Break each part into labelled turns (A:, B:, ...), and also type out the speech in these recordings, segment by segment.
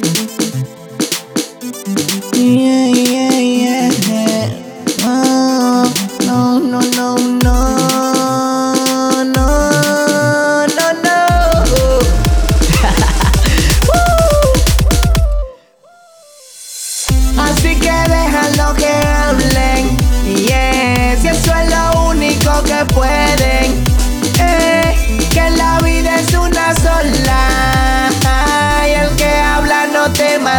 A: Díselo, Wilfrid.
B: Yo lo que hago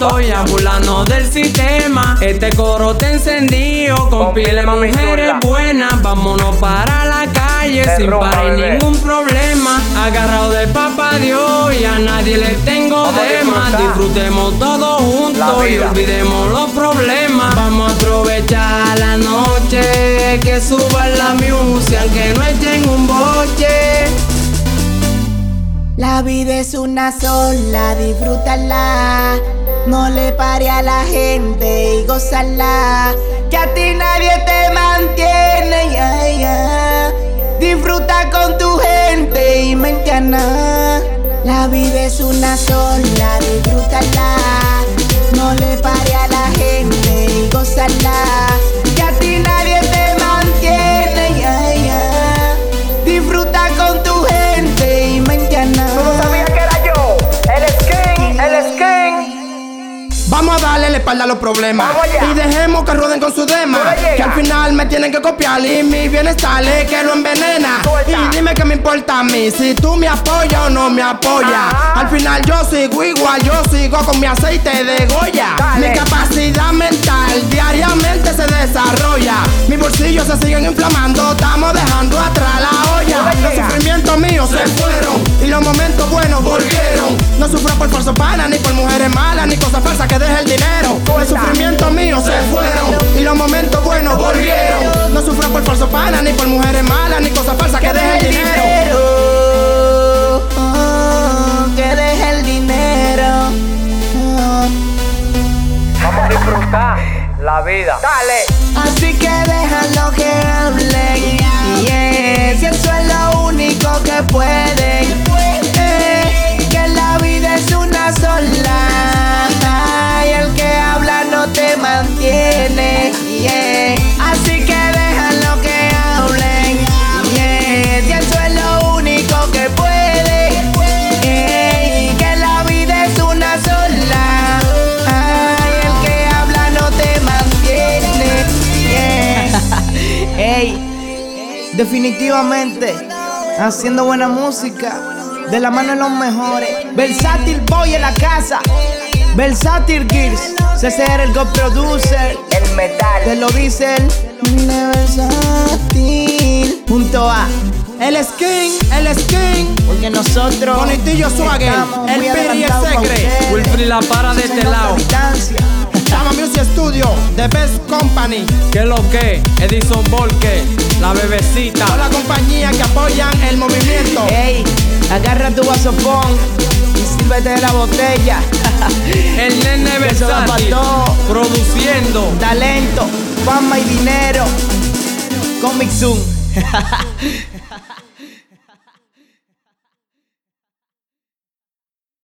B: y a burlarnos del sistema. Este coro te encendido con, pile mujeres buenas. Vámonos para la calle sin parar ningún problema. Agarrado del papá Dios y a nadie le tengo de más. Disfrutemos todos juntos y olvidemos los problemas. Vamos a aprovechar la noche, que suba la música, que no echen un boche.
C: La vida es una sola, disfrútala. No le pare a la gente y gozala. Que a ti nadie te mantiene, ya, ya. Disfruta con tu gente y mañana. La vida es una sola, disfrútala. No le pare a la gente y gozala.
D: Vamos a darle la espalda a los problemas. Y dejemos que rueden con su dema. Que al final me tienen que copiar y mi bienestar es que lo envenena. Y dime qué me importa a mí, si tú me apoyas o no me apoyas. Al final yo sigo igual, yo sigo con mi aceite de Goya. Mi capacidad mental diariamente se desarrolla. Mis bolsillos se siguen inflamando, estamos dejando atrás la olla. Los sufrimientos míos se fueron y los momentos buenos volvieron. No sufro por falso pana, ni por mujeres malas, ni cosas falsas que deje el dinero. Los sufrimientos míos se fueron y los momentos buenos volvieron. No sufro por falso pana, ni por mujeres malas, ni cosas falsas que deje el dinero.
C: Oh, que deje el dinero. Oh.
A: Vamos a disfrutar la vida. Dale.
C: Así que déjalo que hablen. Yeah, si eso es lo único que pueden. Definitivamente haciendo buena música de la mano de los mejores. Versátil Boy en la casa. Versátil Gears. CCR el Go Producer.
A: El metal.
C: Te lo dice el Versátil. Junto a
D: El skin, el skin.
C: porque nosotros
D: Bonitillo Swagger, el Piri y el
C: adelantados pa'
D: Secre.
C: ustedes.
B: Wilfrid la para de este lado.
D: Music Studio, The Best Company.
B: ¿Qué lo que? Edison Volke, la bebecita.
D: Toda la compañía que apoyan el movimiento.
C: Ey, agarra tu vasofón y sírvete de la botella.
B: El nene versátil,
C: todo.
B: produciendo.
C: Talento, fama y dinero. Comic Zoom.